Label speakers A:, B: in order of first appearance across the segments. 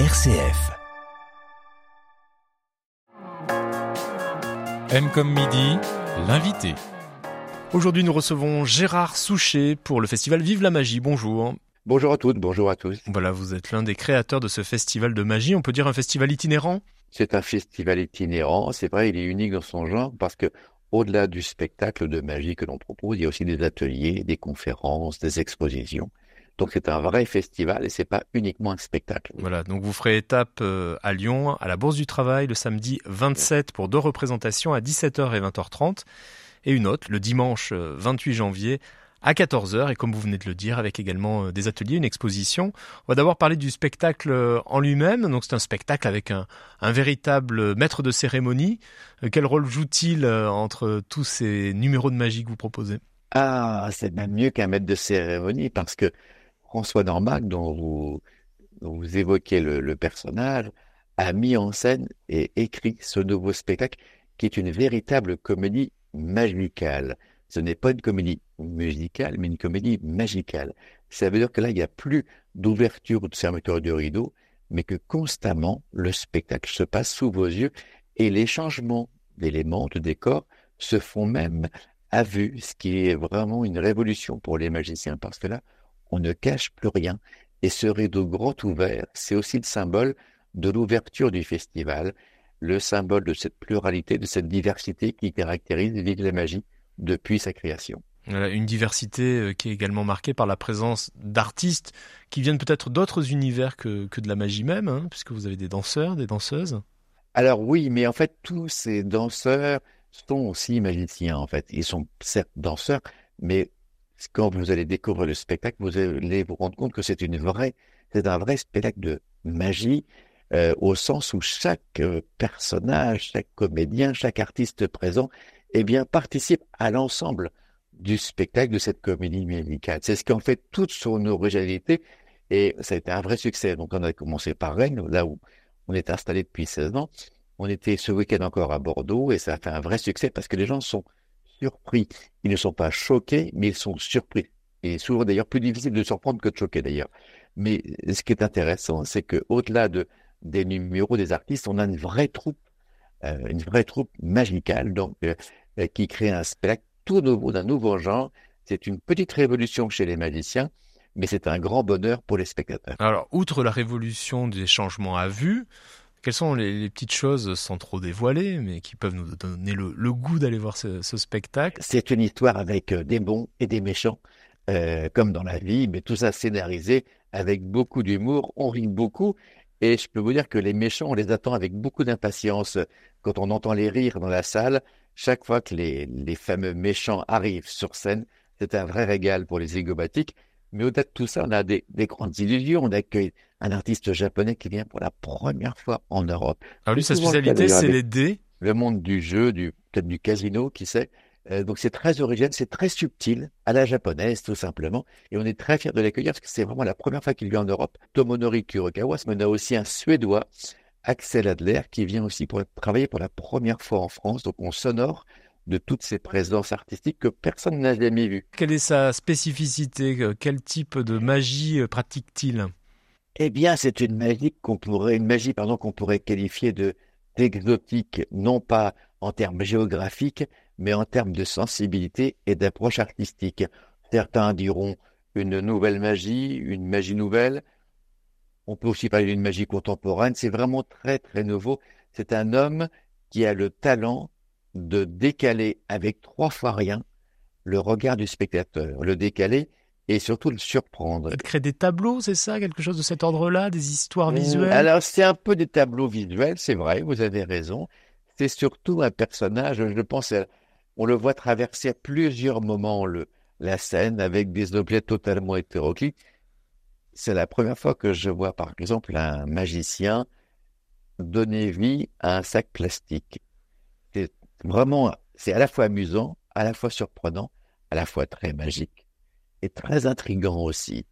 A: RCF.
B: M comme midi, l'invité.
C: Aujourd'hui, nous recevons Gérard Souchet pour le festival Vive la magie. Bonjour.
D: Bonjour à toutes, bonjour à tous.
C: Voilà, vous êtes l'un des créateurs de ce festival de magie. On peut dire un festival itinérant?
D: C'est un festival itinérant. C'est vrai, il est unique dans son genre parce que au-delà du spectacle de magie que l'on propose, il y a aussi des ateliers, des conférences, des expositions. Donc c'est un vrai festival et c'est pas uniquement un spectacle.
C: Voilà, donc vous ferez étape euh, à Lyon, à la Bourse du Travail, le samedi 27 pour deux représentations à 17h et 20h30, et une autre le dimanche 28 euh, janvier à 14h, et comme vous venez de le dire, avec également euh, des ateliers, une exposition. On va d'abord parler du spectacle en lui-même. Donc c'est un spectacle avec un, un, véritable maître de cérémonie. Quel rôle joue-t-il entre tous ces numéros de magie que vous proposez?
D: Ah, c'est même mieux qu'un maître de cérémonie parce que François Dormac, dont vous, vous évoquez le, personnage, a mis en scène et écrit ce nouveau spectacle qui est une véritable comédie magicale. Ce n'est pas une comédie musicale, mais une comédie magicale. Ça veut dire que là, il n'y a plus d'ouverture ou de fermeture de rideau, mais que constamment, le spectacle se passe sous vos yeux et les changements d'éléments, de décors se font même à vue, ce qui est vraiment une révolution pour les magiciens, parce que là, on ne cache plus rien. Et ce rideau grand ouvert, c'est aussi le symbole de l'ouverture du festival, le symbole de cette pluralité, de cette diversité qui caractérise Vive la magie depuis sa création.
C: Une diversité euh, qui est également marquée par la présence d'artistes qui viennent peut-être d'autres univers que, de la magie même, hein, puisque vous avez des danseurs, des danseuses.
D: Alors oui, mais en fait, tous ces danseurs sont aussi magiciens, en fait. Ils sont certes danseurs, mais quand vous allez découvrir le spectacle, vous allez vous rendre compte que c'est une vraie, c'est un vrai spectacle de magie, euh, au sens où chaque euh, personnage, chaque comédien, chaque artiste présent, eh bien, participe à l'ensemble du spectacle de cette comédie musicale. C'est ce qui en fait toute son originalité et ça a été un vrai succès. Donc, on a commencé par Rennes, là où on est installé depuis 16 ans. On était ce week-end encore à Bordeaux et ça a fait un vrai succès parce que les gens sont surpris. Ils ne sont pas choqués, mais ils sont surpris. Et souvent d'ailleurs plus difficile de surprendre que de choquer d'ailleurs. Mais ce qui est intéressant, c'est que au-delà de, des numéros des artistes, on a une vraie troupe, euh, une vraie troupe magicale, donc euh, euh, qui crée un spectacle tout nouveau, d'un nouveau genre. C'est une petite révolution chez les magiciens, mais c'est un grand bonheur pour les spectateurs.
C: Alors, outre la révolution des changements à vue, quelles sont les, petites choses, sans trop dévoiler, mais qui peuvent nous donner le, goût d'aller voir ce, spectacle?
D: C'est une histoire avec euh, des bons et des méchants, euh, comme dans la vie, mais tout ça scénarisé avec beaucoup d'humour. On rit beaucoup. Et je peux vous dire que les méchants, on les attend avec beaucoup d'impatience. Quand on entend les rires dans la salle, chaque fois que les, les fameux méchants arrivent sur scène, c'est un vrai régal pour les égobatiques. Mais au-delà de tout ça, on a des, grandes illusions. On accueille un artiste japonais qui vient pour la première fois en Europe.
C: Alors lui, sa spécialité, c'est les dés.
D: Le monde du jeu, du peut-être du casino, qui sait. Euh, donc c'est très original, c'est très subtil, à la japonaise tout simplement. Et on est très fiers de l'accueillir parce que c'est vraiment la première fois qu'il vient en Europe. Tomonori Kurokawa, mais on a aussi un Suédois, Axel Adler, qui vient aussi pour travailler pour la première fois en France. Donc on sonore de toutes ces présences artistiques que personne n'a jamais vues.
C: Quelle est sa spécificité? Quel type de magie euh, pratique-t-il?
D: Eh bien, c'est une magie qu'on pourrait, une magie pardon qu'on pourrait qualifier de d'exotique, non pas en termes géographiques, mais en termes de sensibilité et d'approche artistique. Certains diront une nouvelle magie, une magie nouvelle. On peut aussi parler d'une magie contemporaine. C'est vraiment très très nouveau. C'est un homme qui a le talent de décaler avec trois fois rien le regard du spectateur, le décaler et surtout le surprendre.
C: Créer des tableaux, c'est ça, quelque chose de cet ordre-là, des histoires mmh, visuelles?
D: Alors c'est un peu des tableaux visuels, c'est vrai, vous avez raison. C'est surtout un personnage, je pense, on le voit traverser à plusieurs moments le, la scène avec des objets totalement hétéroclites. C'est la première fois que je vois, par exemple, un magicien donner vie à un sac plastique. Vraiment, c'est à la fois amusant, à la fois surprenant, à la fois très magique et très intrigant aussi.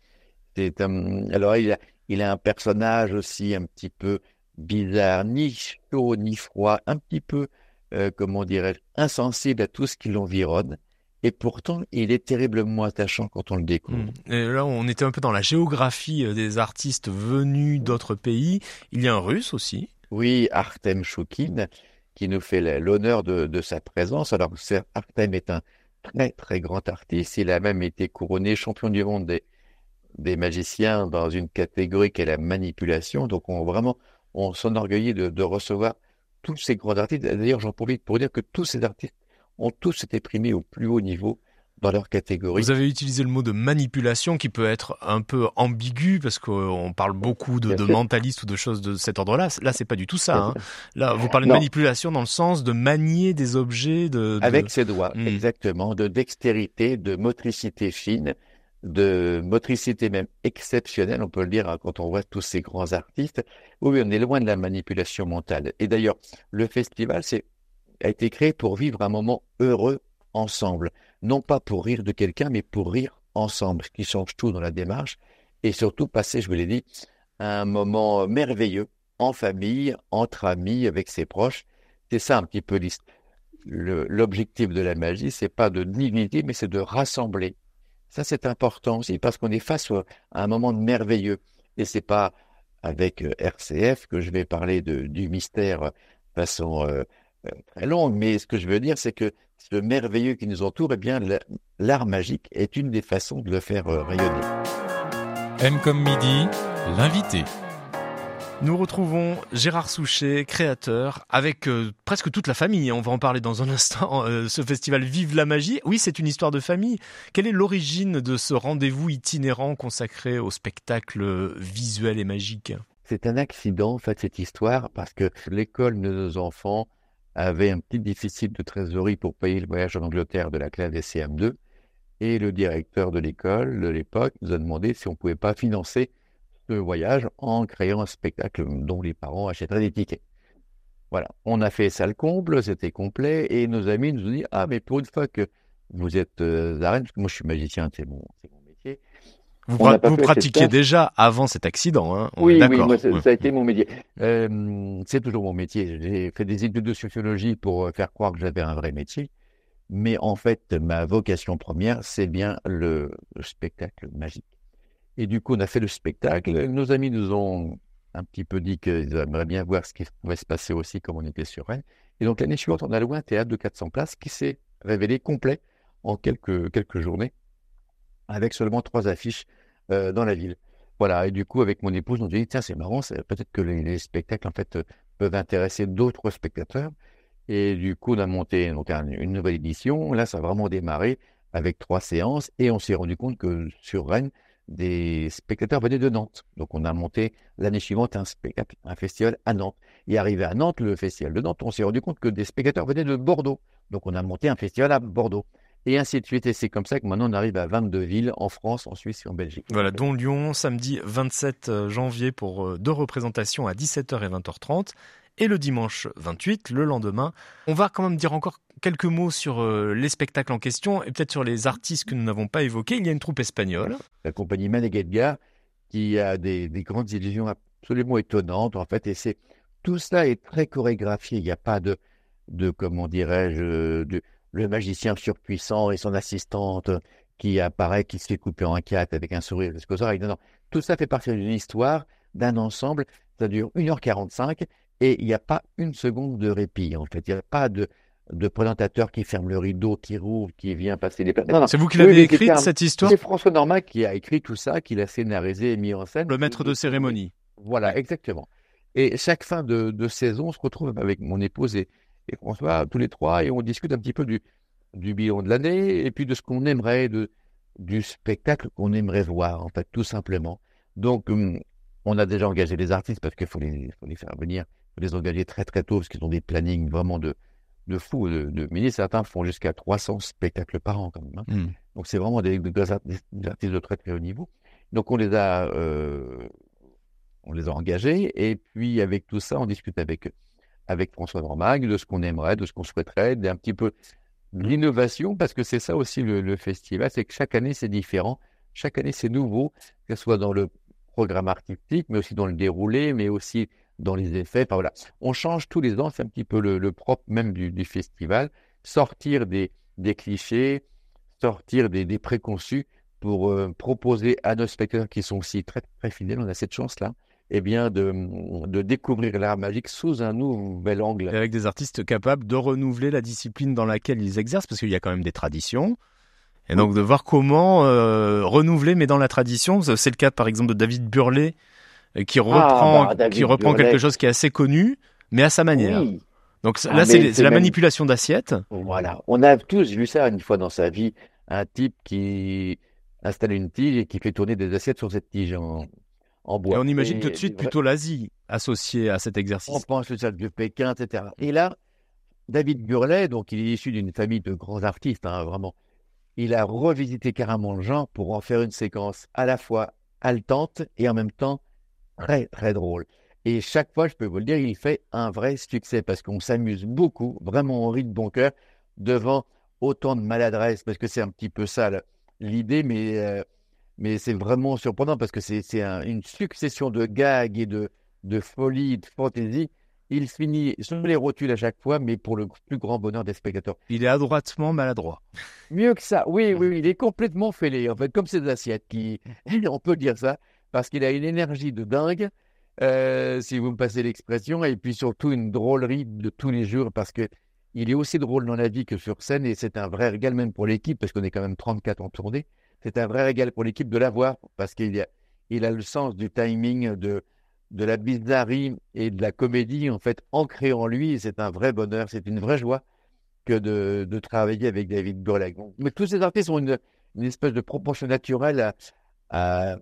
D: C'est, euh, alors, il a, il a un personnage aussi un petit peu bizarre, ni chaud ni froid, un petit peu, euh, comment dirais-je, insensible à tout ce qui l'environne. et pourtant il est terriblement attachant quand on le découvre.
C: Hmm. Et là, on était un peu dans la géographie euh, des artistes venus d'autres pays. Il y a un russe aussi.
D: Oui, Artem Choukine, qui nous fait l'honneur de, sa présence. Alors, Artem est un très très grand artiste. Il a même été couronné champion du monde des, magiciens dans une catégorie qui est la manipulation. Donc, on vraiment, on s'enorgueillit de recevoir tous ces grands artistes. D'ailleurs, j'en profite pour dire que tous ces artistes ont tous été primés au plus haut niveau dans leur catégorie.
C: Vous avez utilisé le mot de manipulation qui peut être un peu ambigu parce qu'on parle beaucoup de, de mentalistes ou de choses de cet ordre-là. Là, c'est pas du tout ça. Hein. Là, vous parlez de manipulation dans le sens de manier des objets de,
D: avec ses doigts, hmm. exactement, de dextérité, de motricité fine, de motricité même exceptionnelle, on peut le dire hein, quand on voit tous ces grands artistes. Oui, on est loin de la manipulation mentale. Et d'ailleurs, le festival c'est, a été créé pour vivre un moment heureux ensemble. Non pas pour rire de quelqu'un, mais pour rire ensemble, qui change tout dans la démarche. Et surtout passer, je vous l'ai dit, un moment merveilleux en famille, entre amis, avec ses proches. C'est ça un petit peu l'objectif de la magie, c'est pas de dignité, mais c'est de rassembler ça, c'est important aussi parce qu'on est face à un moment merveilleux. Et c'est pas avec euh, RCF que je vais parler du mystère de façon euh, euh, très longue, mais ce que je veux dire, c'est que ce merveilleux qui nous entoure, eh bien, l'art magique est une des façons de le faire rayonner.
B: M comme midi, l'invité.
C: Nous retrouvons Gérard Souchet, créateur, avec euh, presque toute la famille. On va en parler dans un instant. Euh, ce festival Vive la magie. Oui, c'est une histoire de famille. Quelle est l'origine de ce rendez-vous itinérant consacré au spectacle visuel et magique?
D: C'est un accident, en fait, cette histoire, parce que l'école de nos enfants avait un petit déficit de trésorerie pour payer le voyage en Angleterre de la classe des CM2. Et le directeur de l'école de l'époque nous a demandé si on ne pouvait pas financer voyage en créant un spectacle dont les parents achèteraient des tickets. Voilà, on a fait ça le comble, c'était complet, et nos amis nous ont dit Ah, mais pour une fois que vous êtes euh, arène, parce que moi je suis magicien, c'est mon, métier.
C: Vous, pratiquiez déjà avant cet accident, hein
D: Oui, oui, moi, ça, a été mon métier. Euh, c'est toujours mon métier. J'ai fait des études de sociologie pour euh, faire croire que j'avais un vrai métier. Mais en fait, ma vocation première, c'est bien le spectacle magique. Et du coup, on a fait le spectacle. Nos amis nous ont un petit peu dit qu'ils aimeraient bien voir ce qui pouvait se passer aussi comme on était sur elle. Et donc l'année suivante, on a loué un théâtre de 400 places qui s'est révélé complet en quelques, quelques journées, avec seulement trois affiches euh, dans la ville. Voilà, et du coup, avec mon épouse, on dit, tiens, c'est marrant, peut-être que les, spectacles, en fait, peuvent intéresser d'autres spectateurs. Et du coup, on a monté donc, une nouvelle édition. Là, ça a vraiment démarré avec trois séances, et on s'est rendu compte que sur Rennes, des spectateurs venaient de Nantes. Donc on a monté l'année suivante un spectacle, un festival à Nantes. Et arrivé à Nantes, le festival de Nantes, on s'est rendu compte que des spectateurs venaient de Bordeaux. Donc on a monté un festival à Bordeaux. Et ainsi de suite. Et c'est comme ça que maintenant on arrive à 22 villes en France, en Suisse et en Belgique.
C: Voilà, dont Lyon, samedi 27 euh, janvier pour euh, deux représentations à 17h et 20h30 et le dimanche 28, le lendemain. On va quand même dire encore quelques mots sur euh, les spectacles en question et peut-être sur les artistes que nous n'avons pas évoqués. Il y a une troupe espagnole.
D: La compagnie Maneguetga qui a des, grandes illusions absolument étonnantes en fait et c'est tout cela est très chorégraphié. Il n'y a pas de, de comment dirais-je, de, le magicien surpuissant et son assistante qui apparaît, qui se fait couper en quatre avec un sourire. Non, non. Tout ça fait partie d'une histoire, d'un ensemble. Ça dure 1h45 et il n'y a pas une seconde de répit. En fait, il n'y a pas de, de présentateur qui ferme le rideau, qui rouvre, qui vient passer les
C: places. C'est vous qui l'avez écrit écrite, cette histoire?
D: C'est François Normand qui a écrit tout ça, qui l'a scénarisé et mis en scène.
C: Le maître de cérémonie.
D: Voilà, exactement. Et chaque fin de, saison, on se retrouve avec mon épouse et, François, tous les trois, et on discute un petit peu du, du bilan de l'année et puis de ce qu'on aimerait, de, du spectacle qu'on aimerait voir, en fait, tout simplement. Donc, hum, on a déjà engagé les artistes parce qu'il faut les, faut les faire venir les engager très très tôt parce qu'ils ont des plannings vraiment de, de fous. De, de certains font jusqu'à 300 spectacles par an quand même. Hein. Hmm. Donc c'est vraiment des, artistes de très très haut niveau. Donc on les a, euh, on les a engagés et puis avec tout ça, on discute avec avec François Normag de ce qu'on aimerait, de ce qu'on souhaiterait, d'un petit peu l'innovation parce que c'est ça aussi le, le festival, c'est que chaque année c'est différent, chaque année c'est nouveau, que ce soit dans le programme artistique, mais aussi dans le déroulé, mais aussi dans les effets. voilà. On change tous les ans, c'est un petit peu le, propre même du, festival, sortir des, clichés, sortir des, des préconçus pour euh, proposer à nos spectateurs qui sont aussi très, très fidèles, on a cette chance-là, eh bien, de, de découvrir l'art magique sous un nouvel angle.
C: Et avec des artistes capables de renouveler la discipline dans laquelle ils exercent, parce qu'il y a quand même des traditions. Et donc de voir comment euh, renouveler, mais dans la tradition. C'est le cas par exemple de David Burlet, euh, qui reprend,
D: bah, David
C: qui reprend
D: Burlet.
C: quelque chose qui est assez connu, mais à sa manière.
D: Oui,
C: Donc
D: Ah,
C: là, c'est la
D: même-
C: manipulation d'assiettes.
D: voilà. On a tous vu ça une fois dans sa vie, un type qui installe une tige et qui fait tourner des assiettes sur cette tige en, en bois.
C: Et on imagine
D: Et
C: tout de suite plutôt l'Asie associée à cet
D: On
C: exercice.
D: pense le cercle de Pékin, etc. Et là, David Burlet, donc il est issu d'une famille de grands artistes, hein, vraiment. Il a revisité carrément le genre pour en faire une séquence à la fois haletante et en même temps très, très drôle. Et chaque fois, je peux vous le dire, il fait un vrai succès parce qu'on s'amuse beaucoup, vraiment on rit de bon cœur devant autant de maladresse, parce que c'est un petit peu ça l'idée, mais, euh, mais c'est vraiment surprenant parce que c'est c'est un- une succession de gags et de, de folie, de fantaisie. Il finit sur les rotules à chaque fois, mais pour le plus grand bonheur des spectateurs.
C: Il est adroitement maladroit.
D: Mieux que ça, oui, oui, oui, il est complètement fêlé, en fait, comme ces assiettes qui, on peut dire ça, parce qu'il a une énergie de dingue, euh, si vous me passez l'expression, et puis surtout une drôlerie de tous les jours, parce que il est aussi drôle dans la vie que sur scène, et c'est un vrai régal même pour l'équipe, parce qu'on est quand même 34 en tournée, c'est un vrai régal pour l'équipe de l'avoir, parce qu'il a, le sens du timing, de, la bizarrerie et de la comédie, en fait, ancré en lui, c'est un vrai bonheur, c'est une vraie joie que de, travailler avec David Burlak. Mais tous ces artistes ont une, espèce de proportion naturelle à,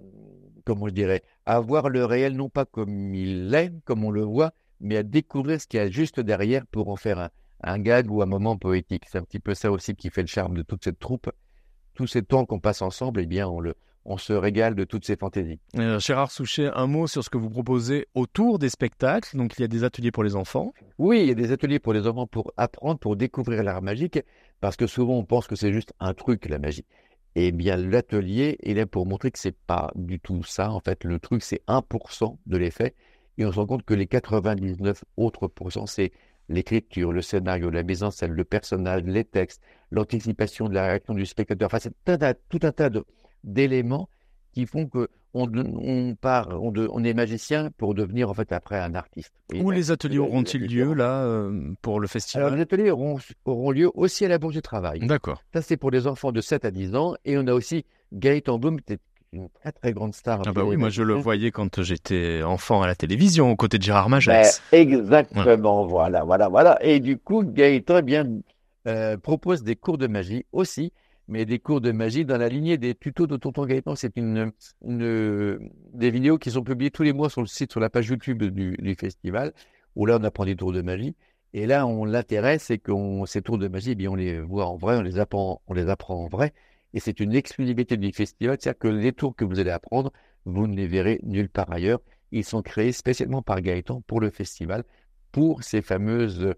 D: comment je dirais, voir le réel non pas comme il est, comme on le voit, mais à découvrir ce qu'il y a juste derrière pour en faire un, un gag ou un moment poétique. C'est un petit peu ça aussi qui fait le charme de toute cette troupe. Tous ces temps qu'on passe ensemble, eh bien, on, le, on se régale de toutes ces fantaisies.
C: Euh, Gérard Souchet, un mot sur ce que vous proposez autour des spectacles. Donc il y a des ateliers pour les enfants.
D: Oui, il y a des ateliers pour les enfants pour apprendre, pour découvrir l'art magique, parce que souvent on pense que c'est juste un truc, la magie. Eh bien, l'atelier est là pour montrer que c'est pas du tout ça. En fait, le truc, c'est 1% de l'effet. Et on se rend compte que les 99 autres pourcents, c'est l'écriture, le scénario, la mise en scène, le personnage, les textes, l'anticipation de la réaction du spectateur. Enfin, c'est tout un tas- d'éléments qui font que on, on part, on, de- on est magicien pour devenir en fait après un artiste. Et
C: Où
D: là,
C: les ateliers auront-ils lieu là euh, pour le
D: Alors,
C: festival
D: les ateliers auront, auront lieu aussi à la Bourse du Travail.
C: D'accord.
D: Ça, c'est pour les enfants de 7 à 10 ans. Et on a aussi Gaëtan est une très très grande star.
C: Ah bah oui, moi je le
D: vois.
C: voyais quand j'étais enfant à la télévision, aux côtés de Gérard Majax.
D: Ben, exactement, voilà, voilà, voilà. Et du coup, Gaëtan, eh bien, euh, propose des cours de magie aussi, mais des cours de magie dans la lignée des tutos de Tonton Gaëtan. C'est une, une- des vidéos qui sont publiées tous les mois sur le site, sur la page YouTube du, du festival, où là, on apprend des tours de magie. Et là, on l'intéresse, c'est qu'on ces tours de magie, eh bien, on les voit en vrai, on les apprend, on les apprend en vrai. Et c'est une exclusivité du festival, c'est-à-dire que les tours que vous allez apprendre, vous ne les verrez nulle part ailleurs. Ils sont créés spécialement par Gaëtan pour le festival, pour ces fameuses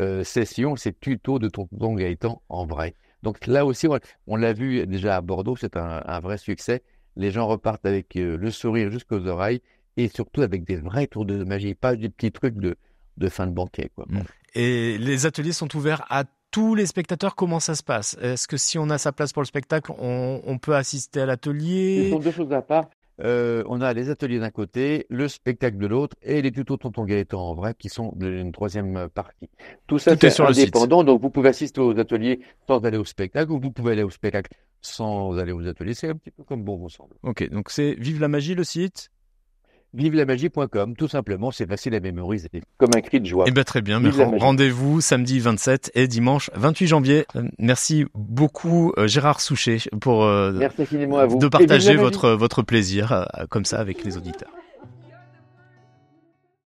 D: euh, sessions, ces tutos de Tonton Gaëtan en vrai. Donc là aussi, on, l'a vu déjà à Bordeaux, c'est un, vrai succès. Les gens repartent avec euh, le sourire jusqu'aux oreilles et surtout avec des vrais tours de magie, pas des petits trucs de, fin de banquet. Quoi.
C: Mm. Et les ateliers sont ouverts à tous les spectateurs. Comment ça se passe? Est-ce que si on a sa place pour le spectacle, on, on peut assister à
D: Ce
C: l'atelier
D: sont deux choses à part. Euh, on a les ateliers d'un côté, le spectacle de l'autre et les tutos Tonton Gaëtan en vrai qui sont une troisième partie. Tout ça, c'est
C: sur le site.
D: indépendant, donc vous pouvez assister aux ateliers sans aller au spectacle ou vous pouvez aller au spectacle sans aller aux ateliers. C'est un petit peu comme bon vous semble.
C: Ok, donc c'est Vive la magie le site?
D: Vivelamagie.com, tout simplement, c'est facile à mémoriser, comme un cri de joie.
C: Eh bien très bien, rendez-vous samedi 27 et dimanche 28 janvier. Euh, Merci beaucoup euh, Gérard Souchet pour euh,
D: Merci infiniment à vous.
C: de partager votre, votre plaisir euh, comme ça avec les auditeurs.